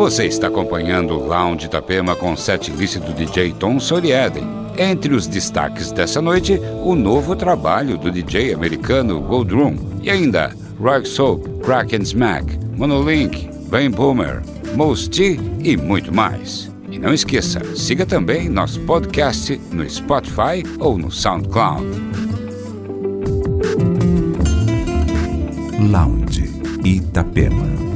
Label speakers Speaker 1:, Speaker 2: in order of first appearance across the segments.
Speaker 1: Você está acompanhando o Lounge Itapema com set list do DJ Tom Sorieden. Entre os destaques dessa noite, o novo trabalho do DJ americano Goldroom e ainda Rock Soap, Crack and Smack, Monolink, Ben Boomer, Most T e muito mais. E não esqueça, siga também nosso podcast no Spotify ou no SoundCloud.
Speaker 2: Lounge. Itapema.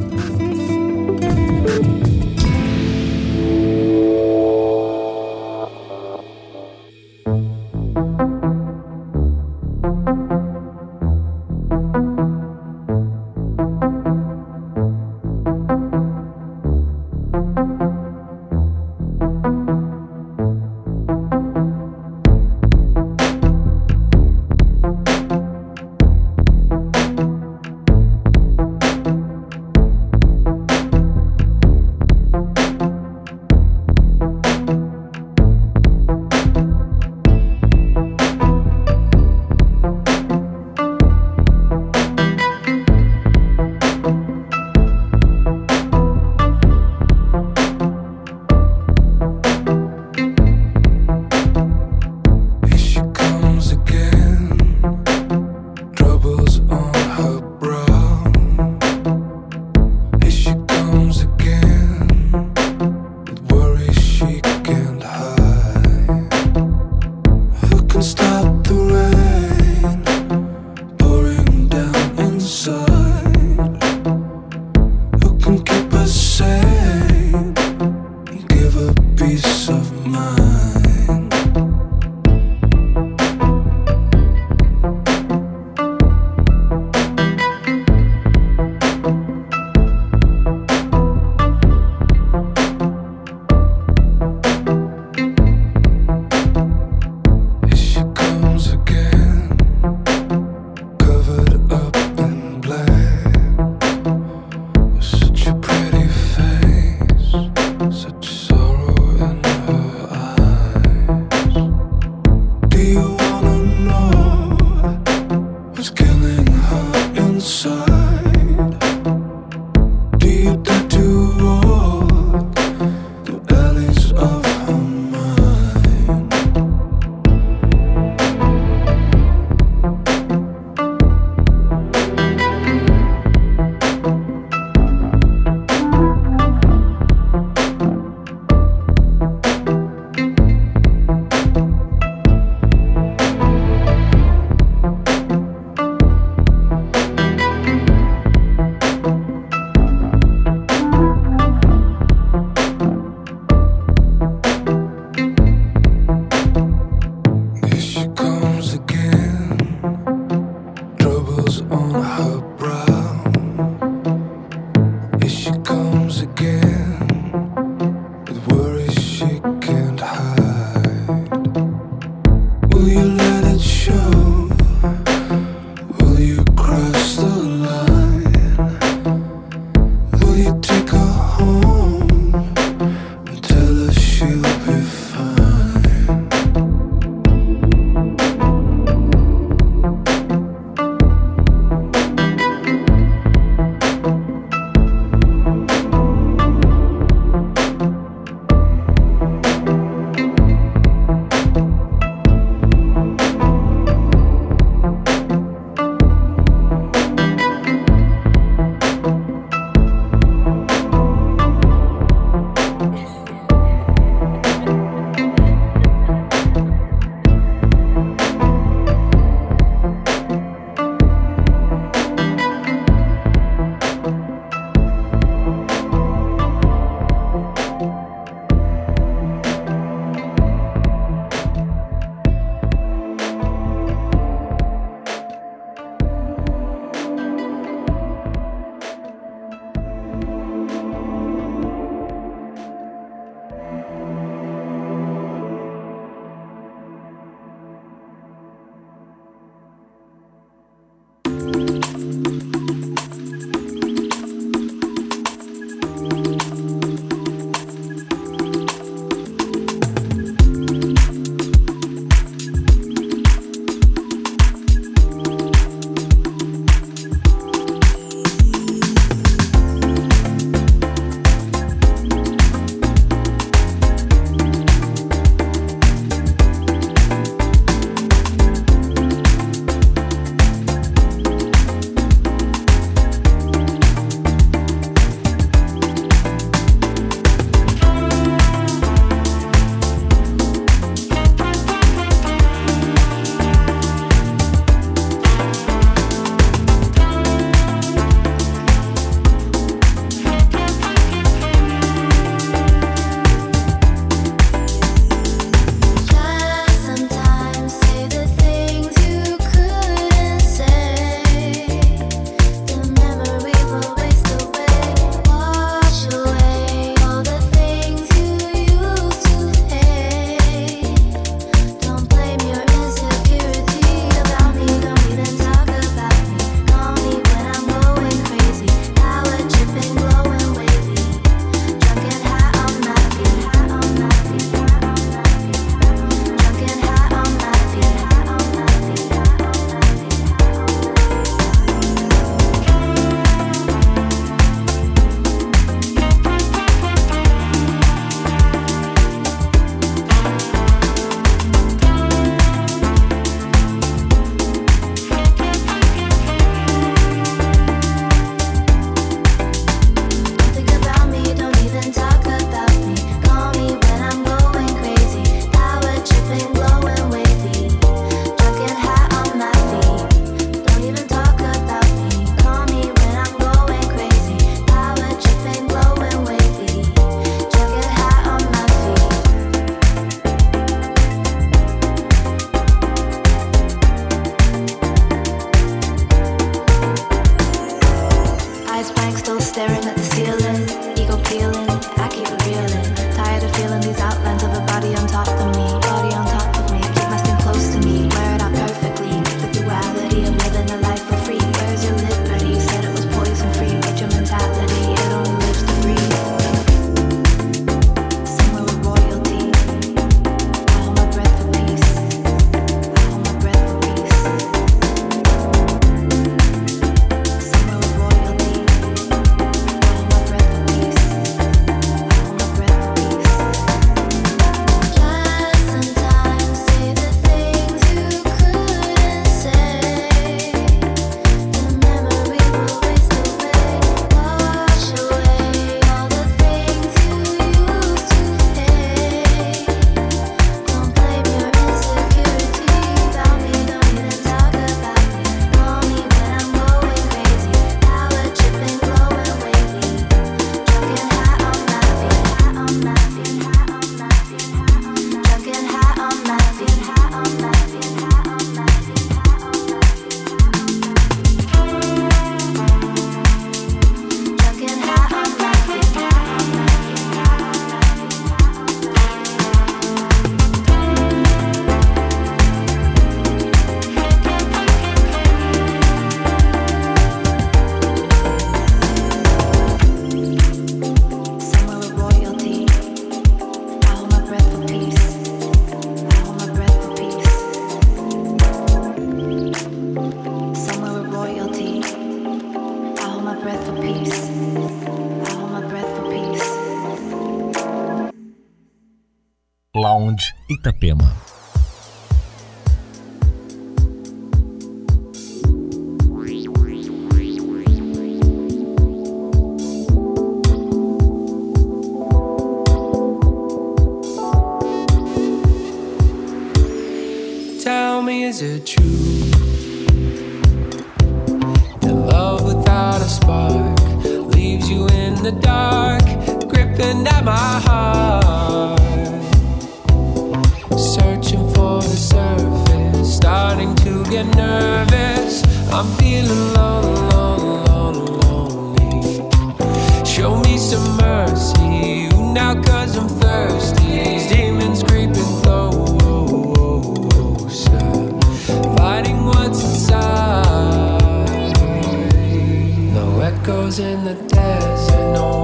Speaker 3: Echoes in the desert, no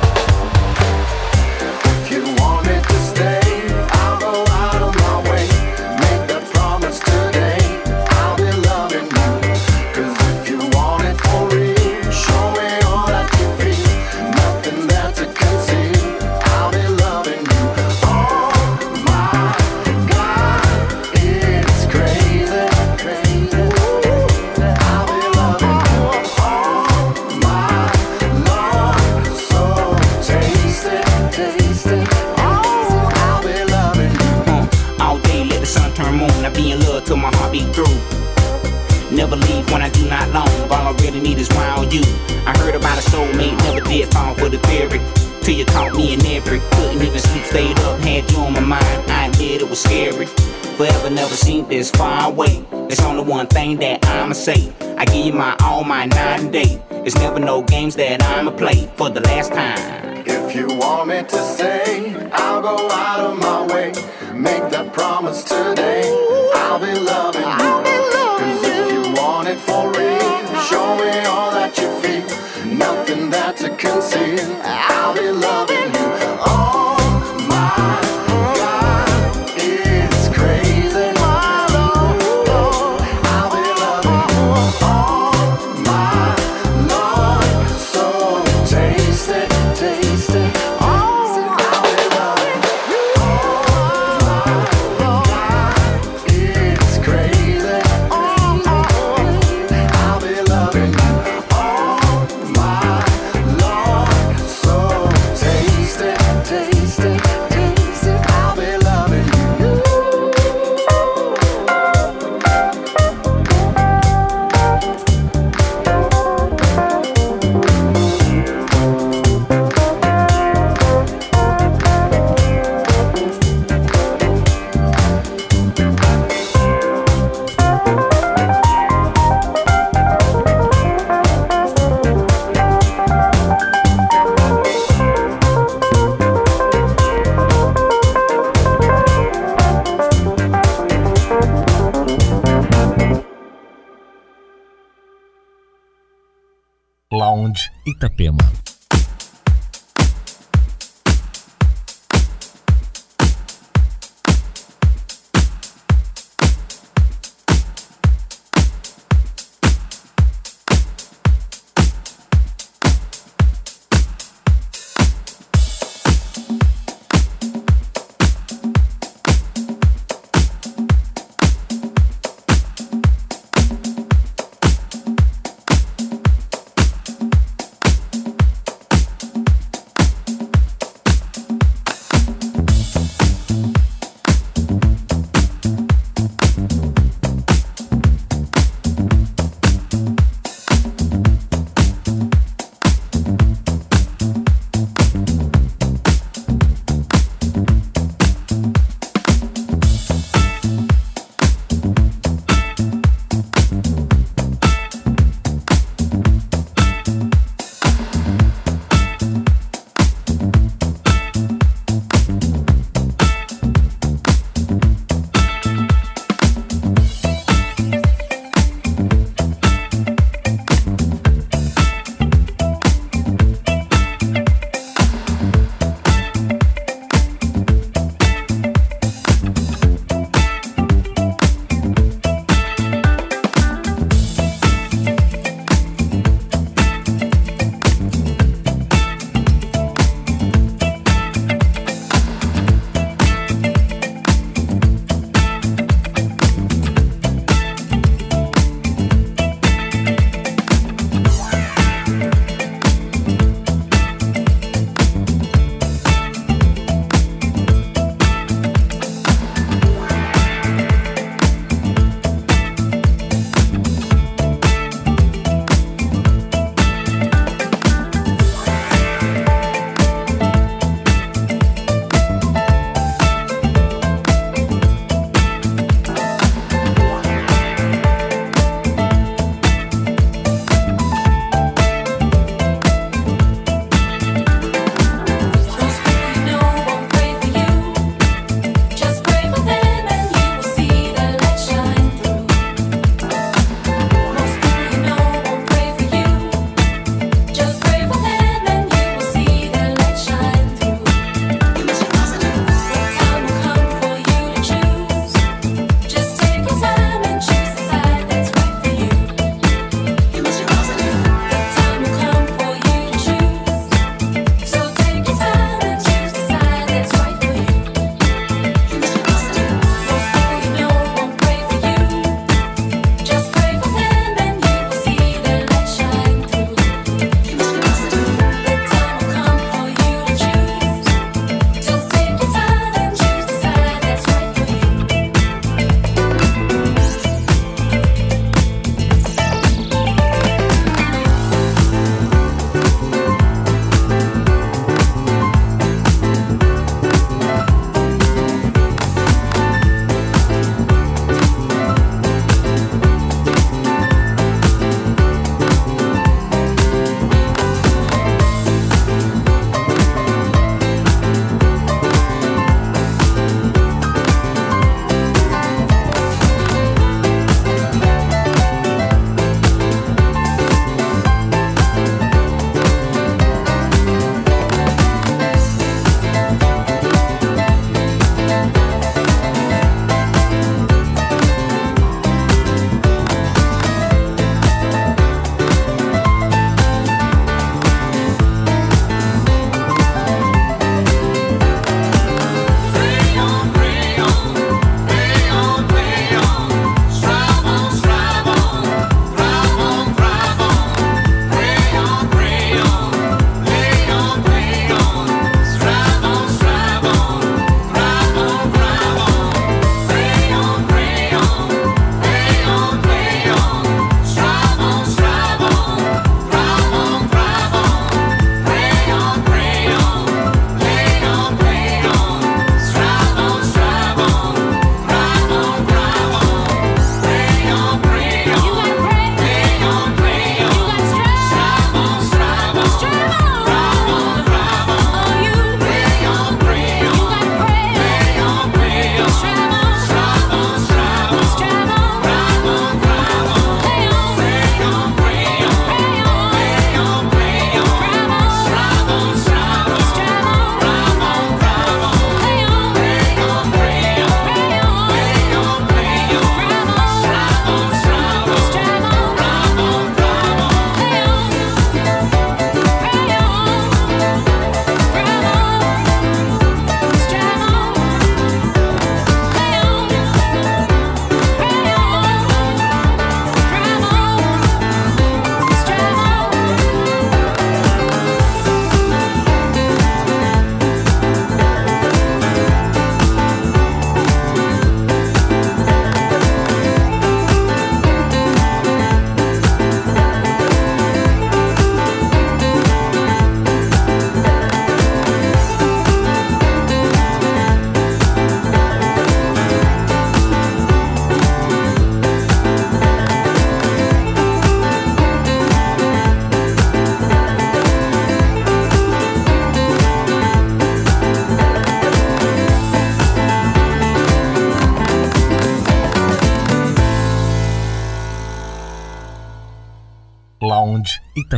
Speaker 4: This round you I heard about a soulmate never did find for the berry till you caught me in every Couldn't even sleep, never up, that head on my mind I hear it was scary forever never seen this far away. There's only one thing that I'ma say. I give you my all, my night and day. It's never no games that I'ma play for the last time.
Speaker 5: If you want me to stay, I'll go out of my way. Make that promise today. I'll be loving you. To conceal. I'll be loving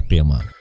Speaker 6: you.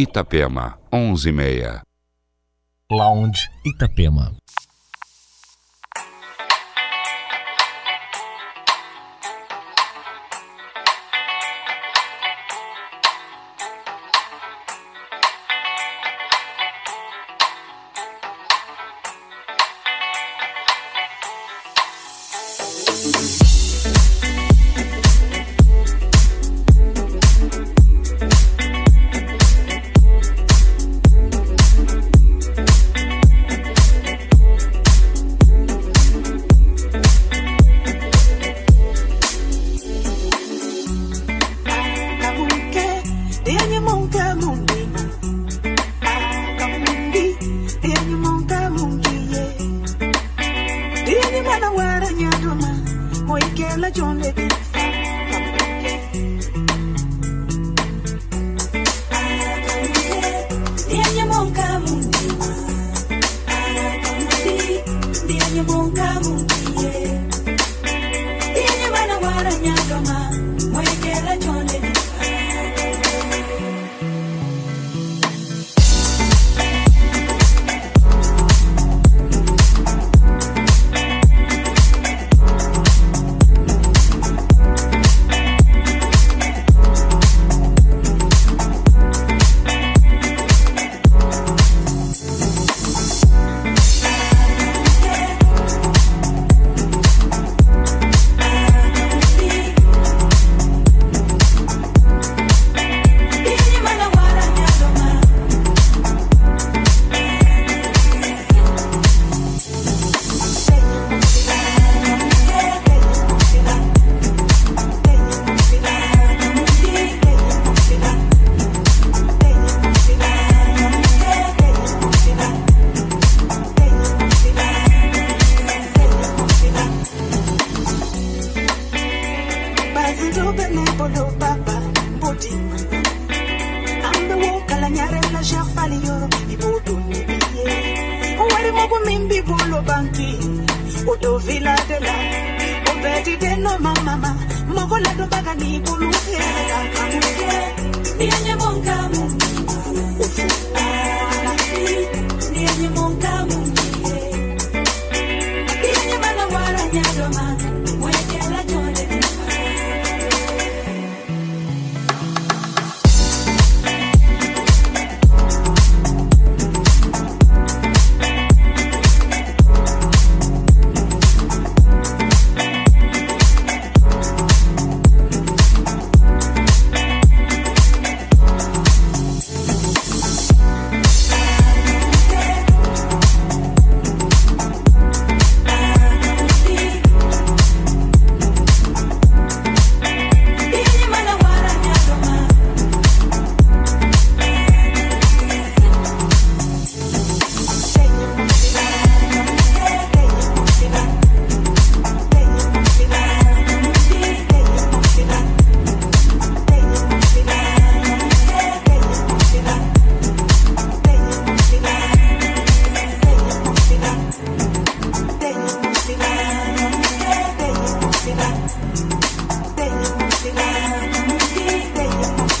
Speaker 1: Itapema, 11 e.
Speaker 6: Lounge Itapema.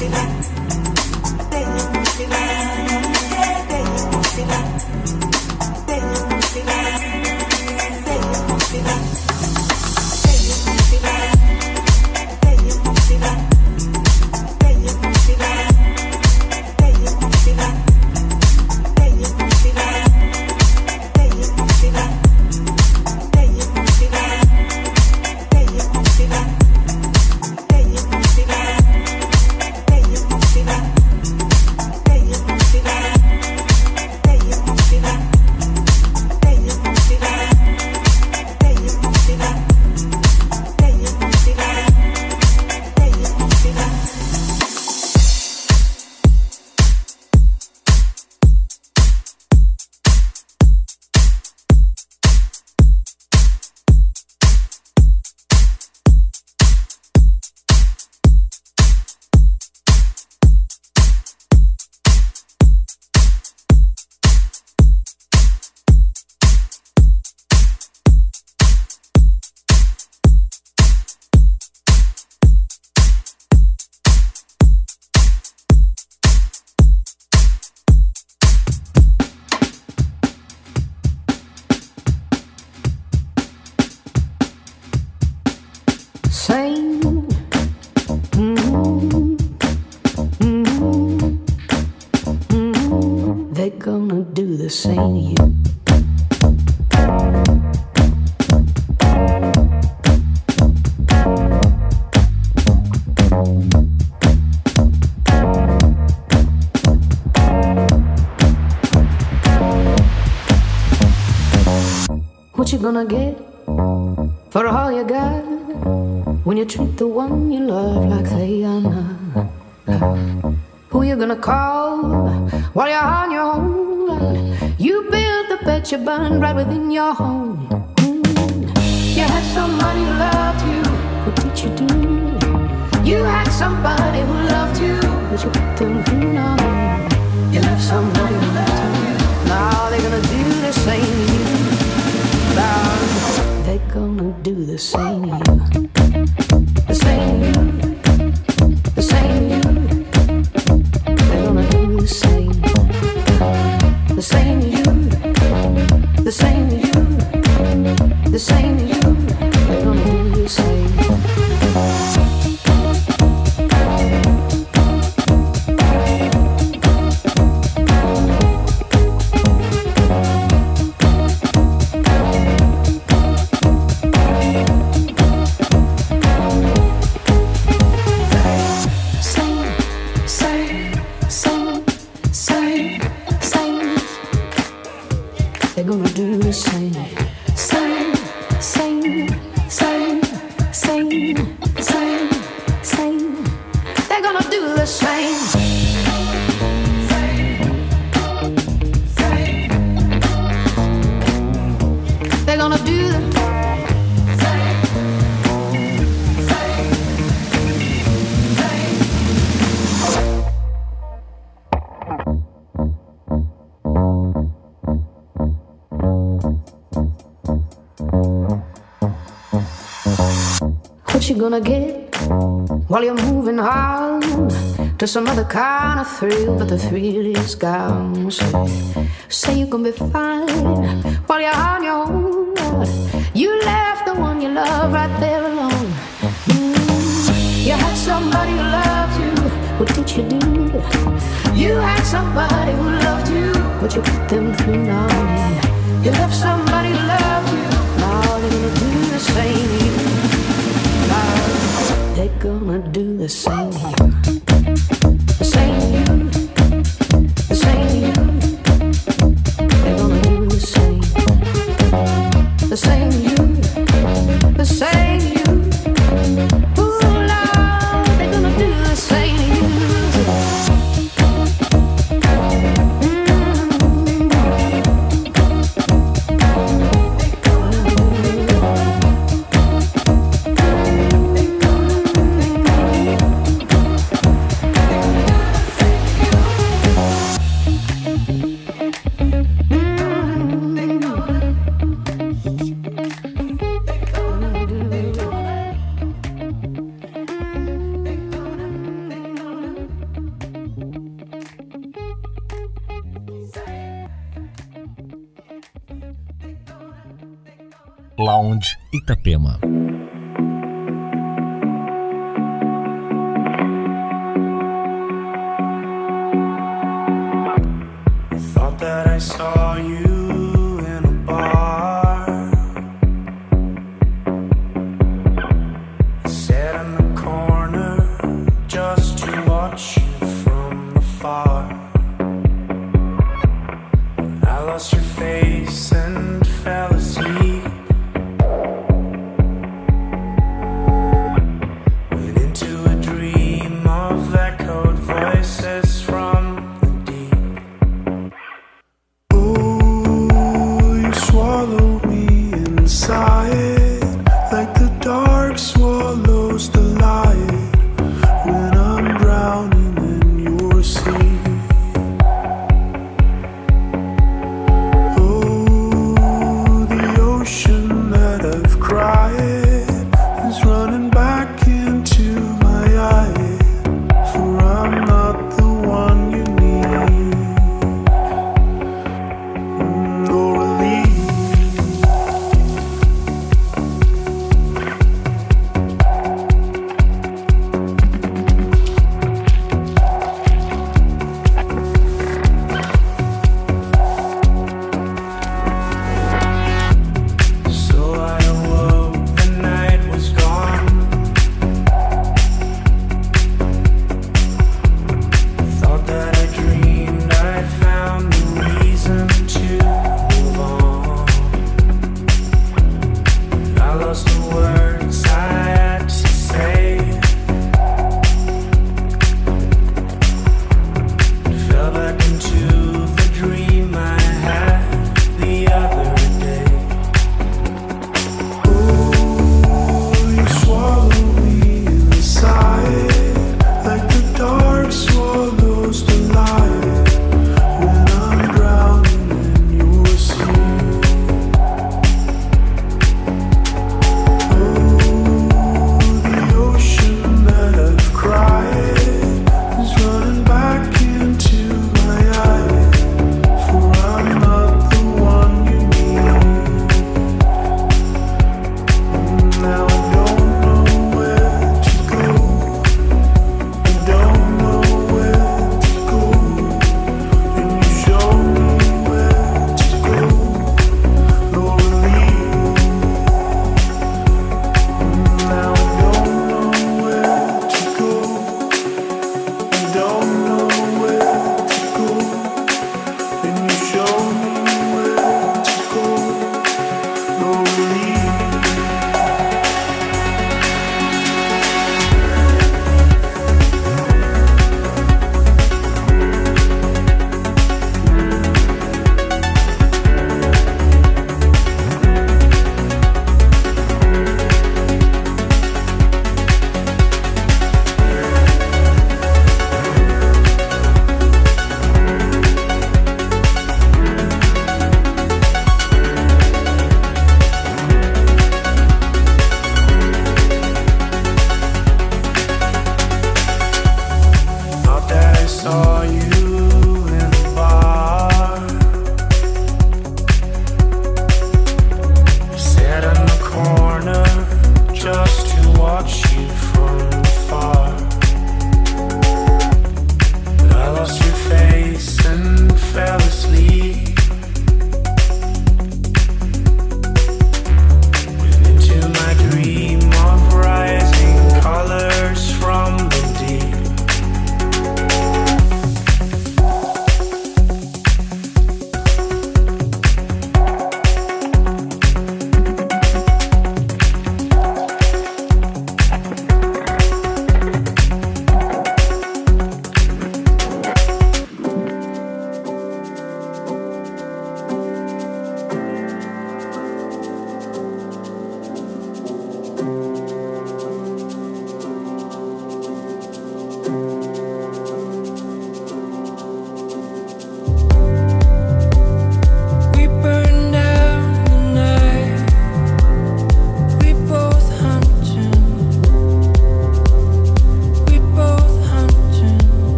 Speaker 7: You
Speaker 8: for all you got when you treat the one you love like they are not. Who you gonna call while you're on your own? You build the bed you burn right within your home. You had somebody who loved you, what did you do? You had somebody who loved you, but you put them in on You left somebody who loved you, now they're gonna do the same gonna do the same. some other kind of thrill, but the thrill is gone. So say you can be fine while you're on your own. You left the one you love right there alone. Mm. You had somebody who loved you. What did you do? You had somebody who loved you. What you put them through now? You left somebody who loved you. Now they're gonna do the same. Now they're gonna do the same.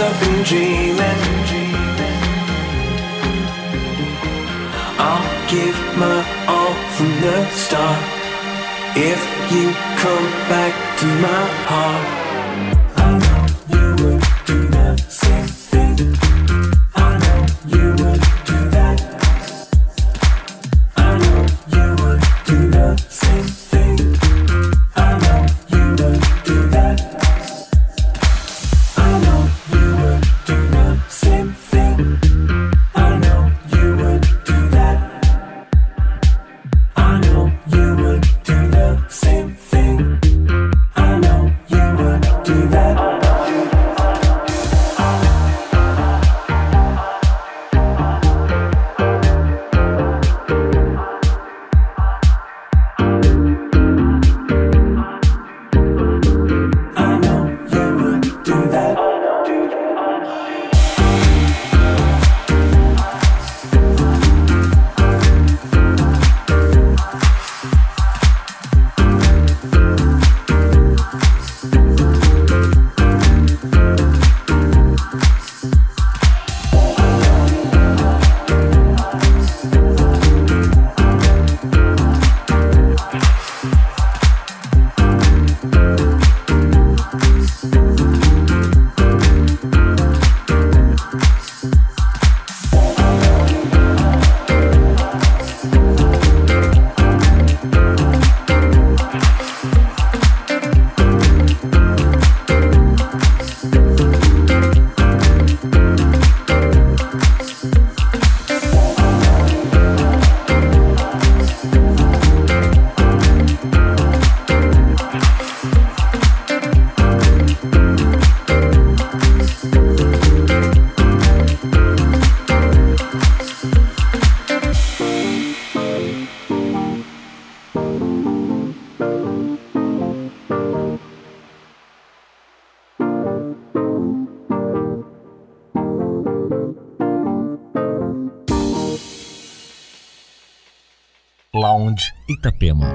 Speaker 9: I've been dreaming. I'll give my all from the start if you come back to my heart.
Speaker 6: Itapema.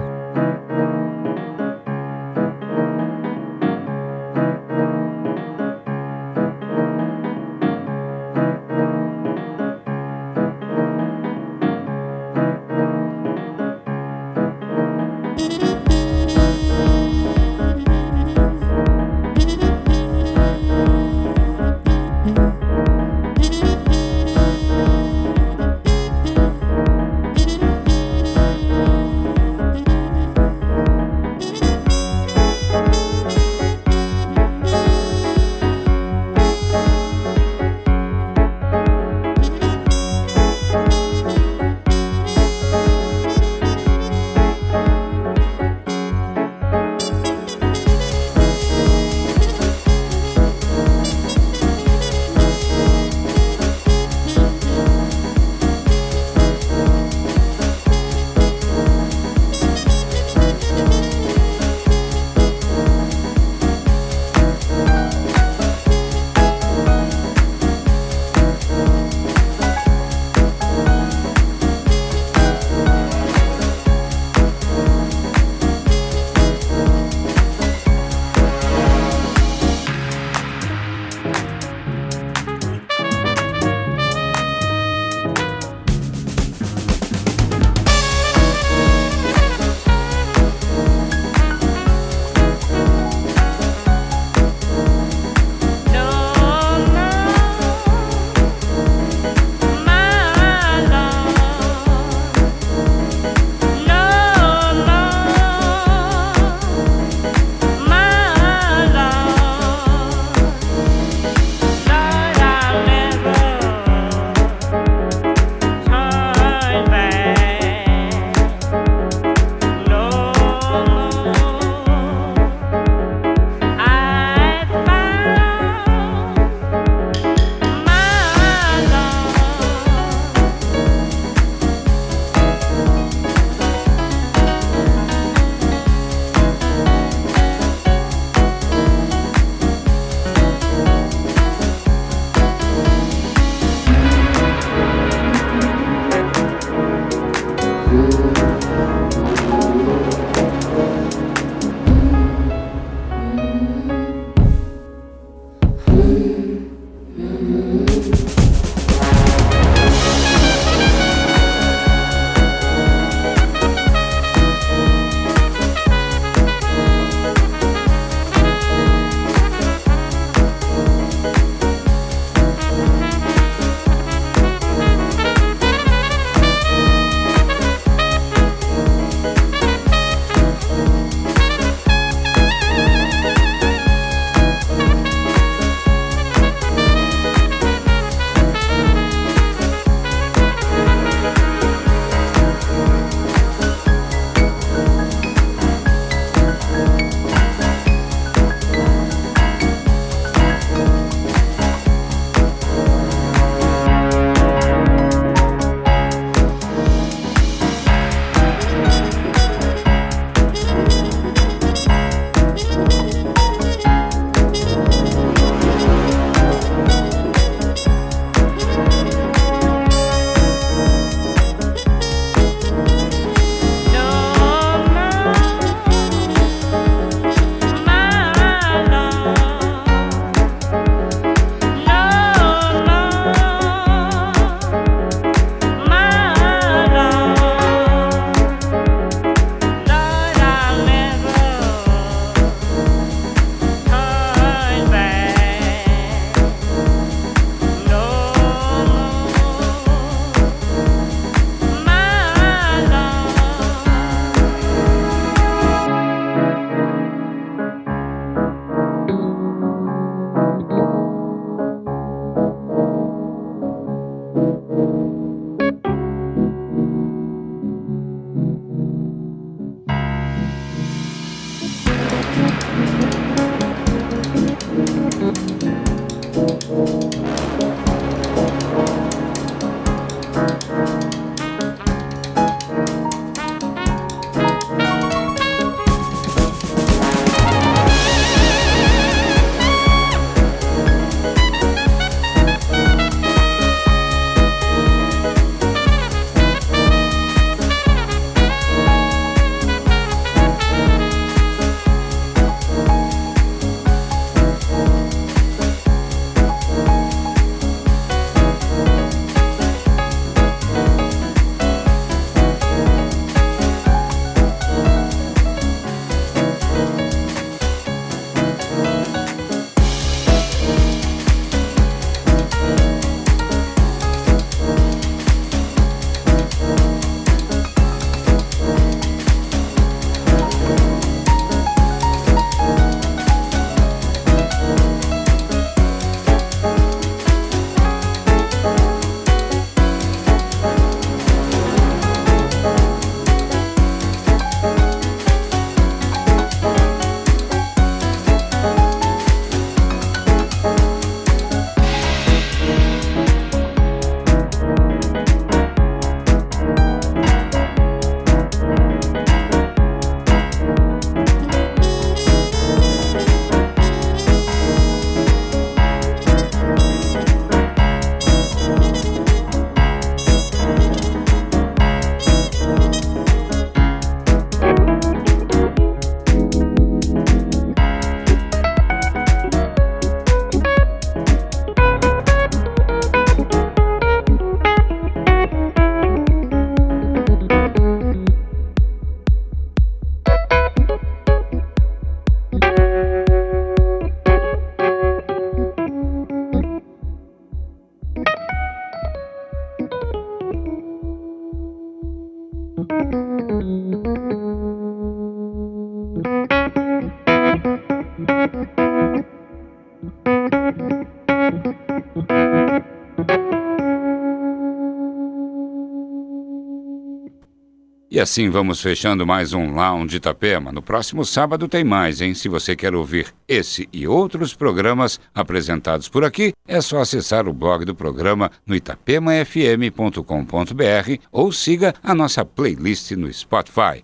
Speaker 1: E assim vamos fechando mais um Lounge Itapema. No próximo sábado tem mais, hein? Se você quer ouvir esse e outros programas apresentados por aqui, é só acessar o blog do programa no itapemafm.com.br ou siga a nossa playlist no Spotify.